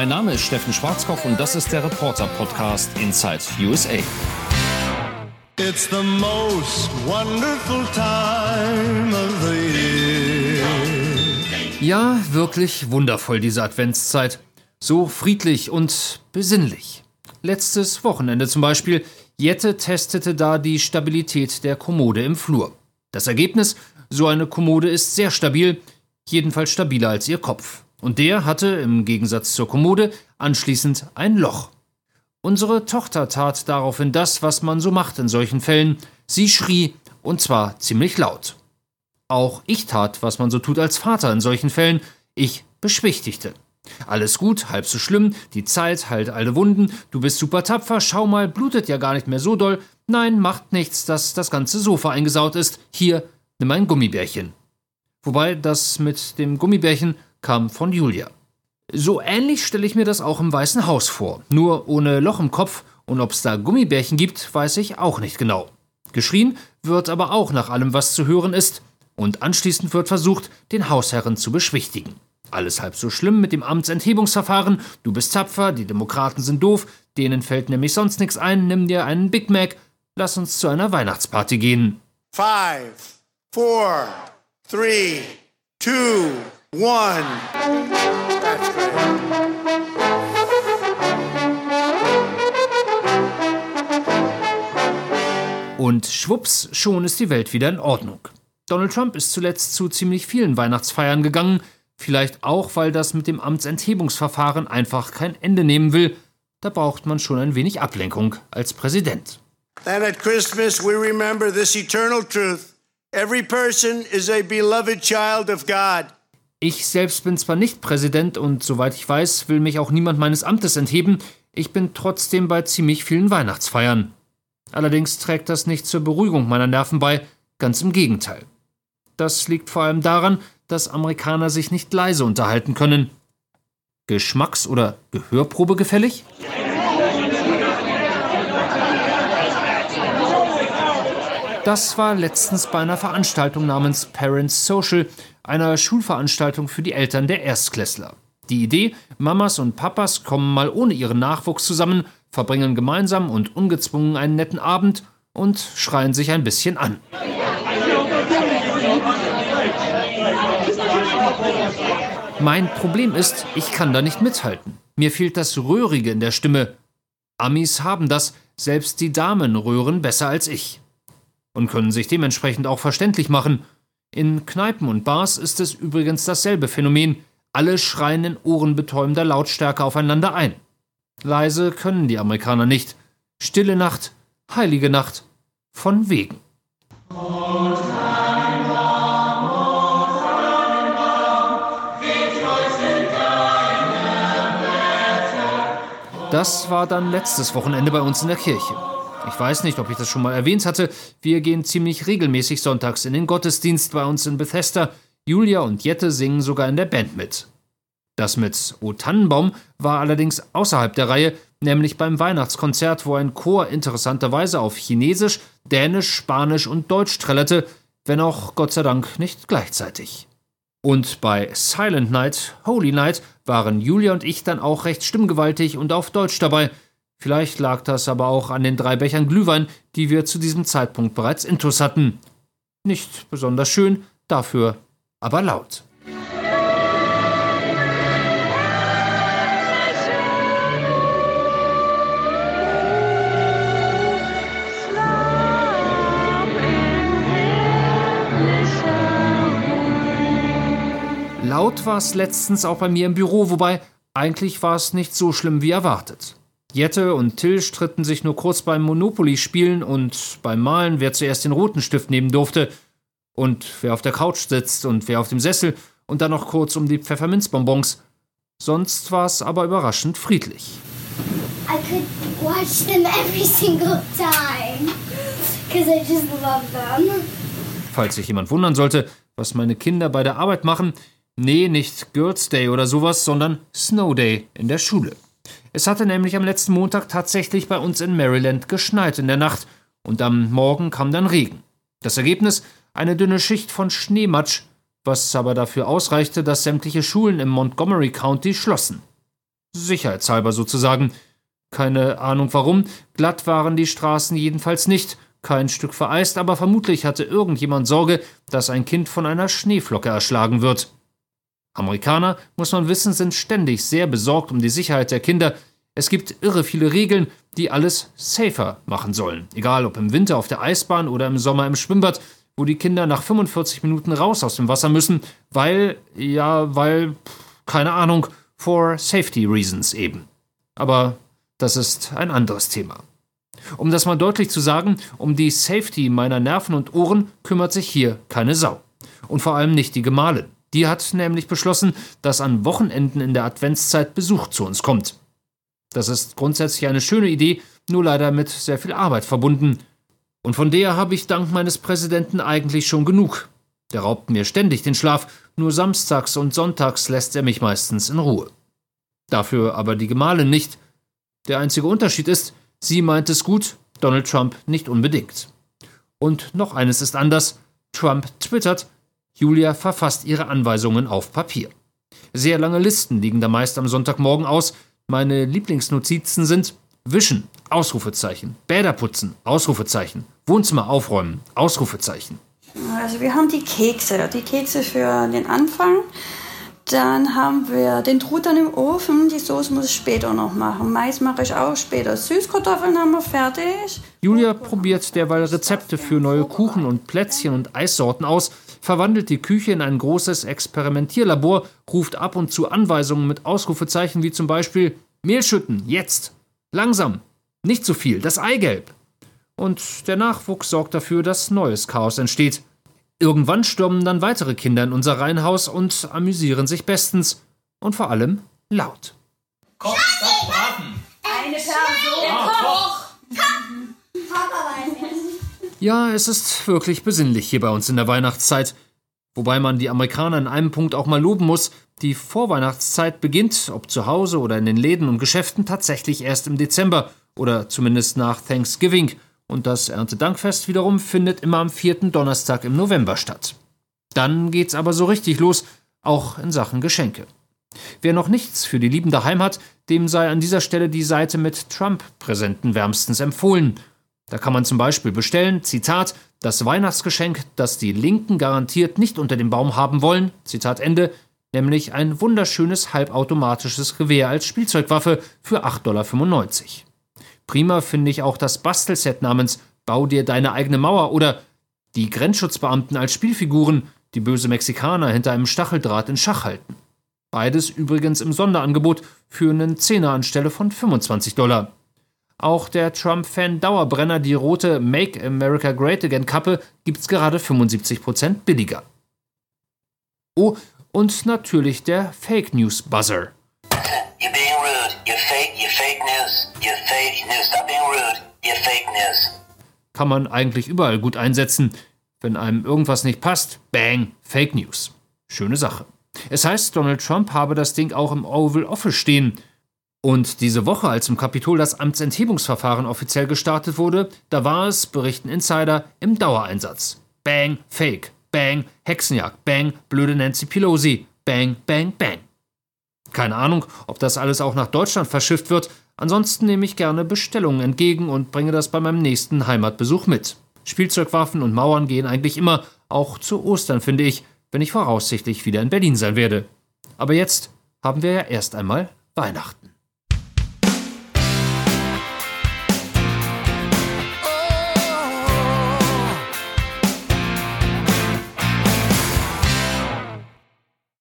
Mein Name ist Steffen Schwarzkopf und das ist der Reporter-Podcast Inside USA. It's the most wonderful time of the year. Ja, wirklich wundervoll diese Adventszeit. So friedlich und besinnlich. Letztes Wochenende zum Beispiel. Jette testete da die Stabilität der Kommode im Flur. Das Ergebnis? So eine Kommode ist sehr stabil, jedenfalls stabiler als ihr Kopf. Und der hatte, im Gegensatz zur Kommode, anschließend ein Loch. Unsere Tochter tat daraufhin das, was man so macht in solchen Fällen. Sie schrie, und zwar ziemlich laut. Auch ich tat, was man so tut als Vater in solchen Fällen. Ich beschwichtigte. Alles gut, halb so schlimm, die Zeit heilt alle Wunden, du bist super tapfer, schau mal, blutet ja gar nicht mehr so doll. Nein, macht nichts, dass das ganze Sofa eingesaut ist. Hier, nimm ein Gummibärchen. Wobei das mit dem Gummibärchen kam von Julia. So ähnlich stelle ich mir das auch im Weißen Haus vor, nur ohne Loch im Kopf und ob es da Gummibärchen gibt, weiß ich auch nicht genau. Geschrien wird aber auch nach allem, was zu hören ist, und anschließend wird versucht, den Hausherren zu beschwichtigen. Alles halb so schlimm mit dem Amtsenthebungsverfahren, du bist tapfer, die Demokraten sind doof, denen fällt nämlich sonst nichts ein, nimm dir einen Big Mac, lass uns zu einer Weihnachtsparty gehen. Five, four, three, two, one. That's great. Und schwupps, schon ist die Welt wieder in Ordnung. Donald Trump ist zuletzt zu ziemlich vielen Weihnachtsfeiern gegangen, vielleicht auch, weil das mit dem Amtsenthebungsverfahren einfach kein Ende nehmen will. Da braucht man schon ein wenig Ablenkung als Präsident. And at Christmas we remember this eternal truth. Every person is a beloved child of God. Ich selbst bin zwar nicht Präsident und soweit ich weiß, will mich auch niemand meines Amtes entheben, ich bin trotzdem bei ziemlich vielen Weihnachtsfeiern. Allerdings trägt das nicht zur Beruhigung meiner Nerven bei, ganz im Gegenteil. Das liegt vor allem daran, dass Amerikaner sich nicht leise unterhalten können. Geschmacks- oder Gehörprobe gefällig? Das war letztens bei einer Veranstaltung namens Parents Social, einer Schulveranstaltung für die Eltern der Erstklässler. Die Idee, Mamas und Papas kommen mal ohne ihren Nachwuchs zusammen, verbringen gemeinsam und ungezwungen einen netten Abend und schreien sich ein bisschen an. Mein Problem ist, ich kann da nicht mithalten. Mir fehlt das Röhrige in der Stimme. Amis haben das, selbst die Damen röhren besser als ich. Und können sich dementsprechend auch verständlich machen. In Kneipen und Bars ist es übrigens dasselbe Phänomen. Alle schreien in ohrenbetäubender Lautstärke aufeinander ein. Leise können die Amerikaner nicht. Stille Nacht, heilige Nacht, von wegen. Das war dann letztes Wochenende bei uns in der Kirche. Ich weiß nicht, ob ich das schon mal erwähnt hatte. Wir gehen ziemlich regelmäßig sonntags in den Gottesdienst bei uns in Bethesda. Julia und Jette singen sogar in der Band mit. Das mit O Tannenbaum war allerdings außerhalb der Reihe, nämlich beim Weihnachtskonzert, wo ein Chor interessanterweise auf Chinesisch, Dänisch, Spanisch und Deutsch trällerte, wenn auch Gott sei Dank nicht gleichzeitig. Und bei Silent Night, Holy Night waren Julia und ich dann auch recht stimmgewaltig und auf Deutsch dabei. Vielleicht lag das aber auch an den drei Bechern Glühwein, die wir zu diesem Zeitpunkt bereits intus hatten. Nicht besonders schön, dafür aber laut. Laut war es letztens auch bei mir im Büro, wobei eigentlich war es nicht so schlimm wie erwartet. Jette und Till stritten sich nur kurz beim Monopoly-Spielen und beim Malen, wer zuerst den roten Stift nehmen durfte und wer auf der Couch sitzt und wer auf dem Sessel und dann noch kurz um die Pfefferminzbonbons. Sonst war es aber überraschend friedlich. I could watch them every single time, because I just love them. Falls sich jemand wundern sollte, was meine Kinder bei der Arbeit machen, Nee, nicht Girls Day oder sowas, sondern Snow Day in der Schule. Es hatte nämlich am letzten Montag tatsächlich bei uns in Maryland geschneit in der Nacht und am Morgen kam dann Regen. Das Ergebnis eine dünne Schicht von Schneematsch, was aber dafür ausreichte, dass sämtliche Schulen im Montgomery County schlossen. Sicherheitshalber sozusagen. Keine Ahnung warum, glatt waren die Straßen jedenfalls nicht, kein Stück vereist, aber vermutlich hatte irgendjemand Sorge, dass ein Kind von einer Schneeflocke erschlagen wird. Amerikaner, muss man wissen, sind ständig sehr besorgt um die Sicherheit der Kinder. Es gibt irre viele Regeln, die alles safer machen sollen. Egal ob im Winter auf der Eisbahn oder im Sommer im Schwimmbad, wo die Kinder nach 45 Minuten raus aus dem Wasser müssen, weil, ja, weil, keine Ahnung, for safety reasons eben. Aber das ist ein anderes Thema. Um das mal deutlich zu sagen, um die Safety meiner Nerven und Ohren kümmert sich hier keine Sau. Und vor allem nicht die Gemahlin. Die hat nämlich beschlossen, dass an Wochenenden in der Adventszeit Besuch zu uns kommt. Das ist grundsätzlich eine schöne Idee, nur leider mit sehr viel Arbeit verbunden. Und von der habe ich dank meines Präsidenten eigentlich schon genug. Der raubt mir ständig den Schlaf, nur samstags und sonntags lässt er mich meistens in Ruhe. Dafür aber die Gemahlin nicht. Der einzige Unterschied ist, sie meint es gut, Donald Trump nicht unbedingt. Und noch eines ist anders. Trump twittert, Julia verfasst ihre Anweisungen auf Papier. Sehr lange Listen liegen da meist am Sonntagmorgen aus. Meine Lieblingsnotizen sind Wischen, Ausrufezeichen, Bäder putzen, Ausrufezeichen, Wohnzimmer aufräumen, Ausrufezeichen. Also wir haben die Kekse, die Kekse für den Anfang. Dann haben wir den Truthahn im Ofen. Die Soße muss ich später noch machen. Mais mache ich auch später. Süßkartoffeln haben wir fertig. Julia probiert derweil Rezepte für neue Kuchen und Plätzchen und Eissorten aus, verwandelt die Küche in ein großes Experimentierlabor, ruft ab und zu Anweisungen mit Ausrufezeichen wie zum Beispiel Mehl schütten, jetzt, langsam, nicht zu viel, das Eigelb. Und der Nachwuchs sorgt dafür, dass neues Chaos entsteht. Irgendwann stürmen dann weitere Kinder in unser Reihenhaus und amüsieren sich bestens und vor allem laut. Koch, Braten! Eine Person! Ja, Koch! Ja, es ist wirklich besinnlich hier bei uns in der Weihnachtszeit. Wobei man die Amerikaner in einem Punkt auch mal loben muss, die Vorweihnachtszeit beginnt, ob zu Hause oder in den Läden und Geschäften, tatsächlich erst im Dezember oder zumindest nach Thanksgiving und das Erntedankfest wiederum findet immer am vierten Donnerstag im November statt. Dann geht's aber so richtig los, auch in Sachen Geschenke. Wer noch nichts für die liebende Heim hat, dem sei an dieser Stelle die Seite mit Trump-Präsenten wärmstens empfohlen. Da kann man zum Beispiel bestellen, Zitat, das Weihnachtsgeschenk, das die Linken garantiert nicht unter dem Baum haben wollen, Zitat Ende, nämlich ein wunderschönes halbautomatisches Gewehr als Spielzeugwaffe für 8,95 Dollar. Prima finde ich auch das Bastelset namens Bau dir deine eigene Mauer oder die Grenzschutzbeamten als Spielfiguren, die böse Mexikaner hinter einem Stacheldraht in Schach halten. Beides übrigens im Sonderangebot für einen Zehner anstelle von 25 Dollar. Auch der Trump-Fan-Dauerbrenner, die rote Make America Great Again Kappe, gibt's gerade 75% billiger. Oh, und natürlich der Fake News Buzzer. You're being rude. You're fake. You're fake news. You're fake news. Stop being rude. You're fake news. Kann man eigentlich überall gut einsetzen. Wenn einem irgendwas nicht passt, bang, Fake News. Schöne Sache. Es heißt, Donald Trump habe das Ding auch im Oval Office stehen. Und diese Woche, als im Kapitol das Amtsenthebungsverfahren offiziell gestartet wurde, da war es, berichten Insider, im Dauereinsatz. Bang, Fake. Bang, Hexenjagd. Bang, blöde Nancy Pelosi. Bang, bang, bang. Keine Ahnung, ob das alles auch nach Deutschland verschifft wird. Ansonsten nehme ich gerne Bestellungen entgegen und bringe das bei meinem nächsten Heimatbesuch mit. Spielzeugwaffen und Mauern gehen eigentlich immer, auch zu Ostern, finde ich, wenn ich voraussichtlich wieder in Berlin sein werde. Aber jetzt haben wir ja erst einmal Weihnachten.